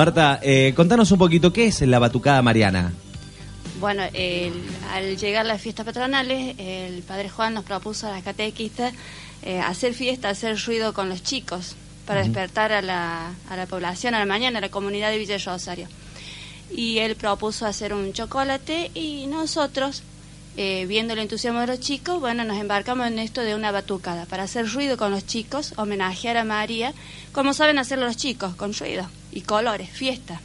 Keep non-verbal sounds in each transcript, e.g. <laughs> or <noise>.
Marta, eh, contanos un poquito, ¿qué es la batucada mariana? Bueno, el- al llegar las fiestas patronales, el padre Juan nos propuso a las catequistas eh, hacer fiesta, hacer ruido con los chicos para despertar a la, a la población, a la mañana, a la comunidad de Villa Rosario. Y él propuso hacer un chocolate y nosotros, eh, viendo el entusiasmo de los chicos, bueno, nos embarcamos en esto de una batucada para hacer ruido con los chicos, homenajear a María, como saben hacerlo los chicos, con ruido y colores, fiesta.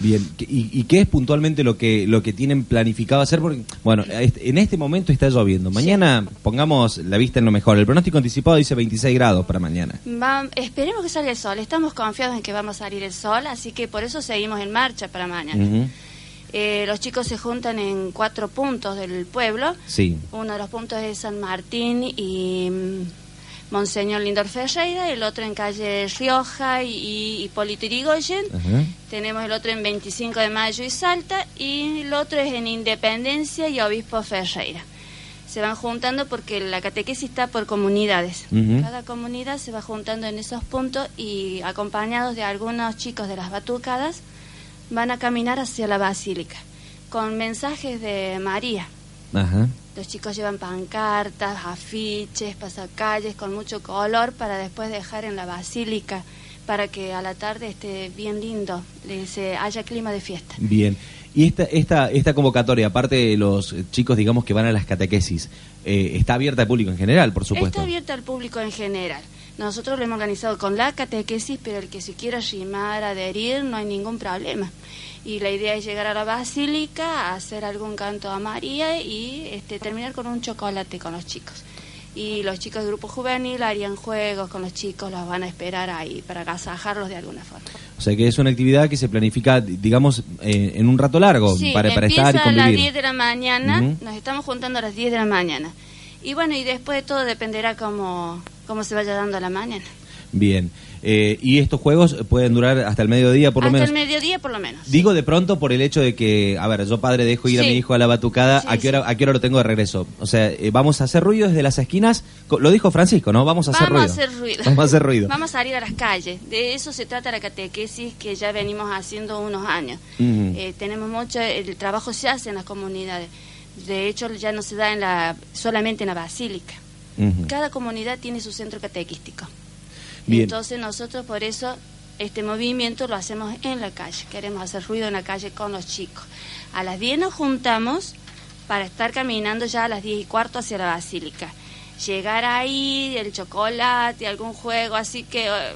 Bien, ¿qué- ¿y, y qué es puntualmente lo que lo que tienen planificado hacer? Porque, bueno, en este momento está lloviendo. Mañana pongamos la vista en lo mejor. El pronóstico anticipado dice 26 grados para mañana. Va- esperemos que salga el sol. Estamos confiados en que vamos a salir el sol, así que por eso seguimos en marcha para mañana. Eh, los chicos se juntan en cuatro puntos del pueblo. Sí. Uno de los puntos es San Martín y mm, Monseñor Lindor Ferreira, el otro en calle Rioja y, Hipólito Yrigoyen. Tenemos el otro en 25 de mayo y Salta y el otro es en Independencia y Obispo Ferreira. Se van juntando porque la catequesis está por comunidades. Cada comunidad se va juntando en esos puntos y acompañados de algunos chicos de las batucadas van a caminar hacia la basílica con mensajes de María. Ajá. Los chicos llevan pancartas, afiches, pasacalles con mucho color para después dejar en la basílica para que a la tarde esté bien lindo, se haya clima de fiesta. Bien. Y esta, esta, esta convocatoria, aparte de los chicos, digamos, que van a las catequesis, eh, está abierta al público en general, por supuesto. Está abierta al público en general. Nosotros lo hemos organizado con la catequesis, pero el que se quiera arrimar, adherir, no hay ningún problema. Y la idea es llegar a la basílica, hacer algún canto a María y este, terminar con un chocolate con los chicos. Y los chicos del grupo juvenil harían juegos con los chicos, los van a esperar ahí para agasajarlos de alguna forma. O sea que es una actividad que se planifica, digamos, eh, en un rato largo, Sí, para, estar y a las convivir. 10 de la mañana, nos estamos juntando a las 10 de la mañana. Y bueno, y después de todo dependerá cómo, cómo se vaya dando la mañana. Bien. Eh, y estos juegos pueden durar hasta el mediodía, por lo Hasta menos. el mediodía por lo menos. Digo de pronto por el hecho de que, a ver, yo padre dejo ir a mi hijo a la batucada, Sí, ¿a qué hora a qué hora lo tengo de regreso? O sea, eh, vamos a hacer ruido desde las esquinas, lo dijo Francisco, ¿no? Vamos a hacer Vamos a ruido. hacer ruido. Vamos a hacer ruido. Vamos a salir a las calles. De eso se trata la catequesis que ya venimos haciendo unos años. Eh, tenemos mucho, el trabajo se hace en las comunidades. De hecho, ya no se da en la, solamente en la basílica. Cada comunidad tiene su centro catequístico. Bien. Entonces nosotros por eso este movimiento lo hacemos en la calle. Queremos hacer ruido en la calle con los chicos. A las 10 nos juntamos para estar caminando ya a las 10 y cuarto hacia la basílica. Llegar ahí, el chocolate, algún juego, así que eh,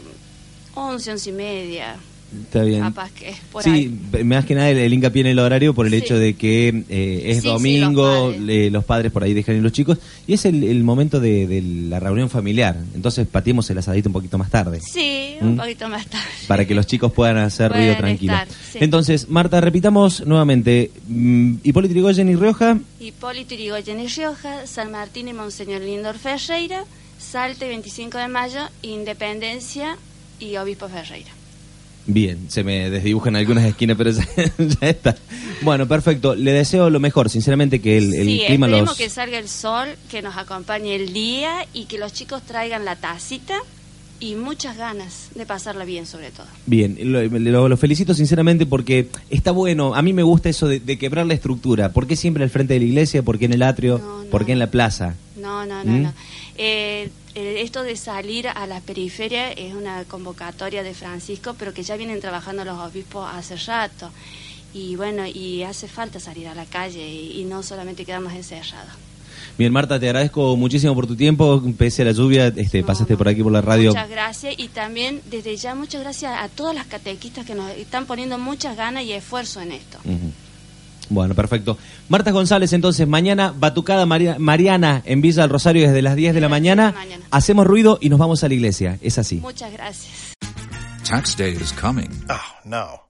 11, 11 y media, Está bien. capaz que por sí, ahí. más que nada el, el hincapié en el horario por el Sí. hecho de que eh, es Sí, sí, domingo, los padres. le- los padres por ahí dejan ir los chicos, y es el, el momento de, de la reunión familiar. Entonces pateemos el asadito un poquito más tarde. Sí, un ¿Mm? poquito más tarde. para que los chicos puedan hacer ruido tranquilo. estar, sí. Entonces, Marta, repitamos nuevamente, mm, Hipólito Yrigoyen y Rioja, Hipólito Yrigoyen y Rioja, San Martín y Monseñor Lindor Ferreira, Salte 25 de mayo, Independencia y Obispo Ferreira. Bien, se me desdibujan algunas esquinas, pero <laughs> ya, ya está. Bueno, perfecto, le deseo lo mejor, sinceramente que el, el sí, clima esperemos los... que salga el sol, que nos acompañe el día y que los chicos traigan la tacita y muchas ganas de pasarla bien sobre todo. Bien, lo, lo- lo felicito sinceramente porque está bueno, a mí me gusta eso de, de quebrar la estructura. ¿Por qué siempre al frente de la iglesia? ¿Por qué en el atrio? No, no. ¿Por qué en la plaza? No, no, no, ¿Mm? no. Eh, eh, esto de salir a la periferia es una convocatoria de Francisco, pero que ya vienen trabajando los obispos hace rato. Y bueno, y hace falta salir a la calle y, y no solamente quedarnos encerrados. Bien, Marta, te agradezco muchísimo por tu tiempo, pese a la lluvia, este, No, pasaste no. por aquí por la radio. Muchas gracias y también desde ya muchas gracias a todas las catequistas que nos están poniendo muchas ganas y esfuerzo en esto. Ujú. Bueno, perfecto. Marta González, entonces, mañana, Batucada Maria- Mariana en Villa del Rosario desde las 10 de la mañana. 10 de la mañana. Hacemos ruido y nos vamos a la iglesia. Es así. Muchas gracias. Tax day is coming. Oh, no.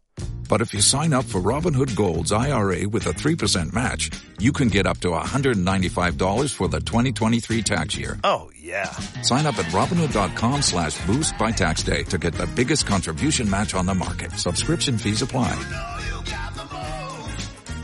But if you sign up for Robinhood Gold's IRA with a 3% match, you can get up to $195 for the 2023 tax year. Oh, yeah. Sign up at Robinhood.com slash boost by tax day to get the biggest contribution match on the market. Subscription fees apply.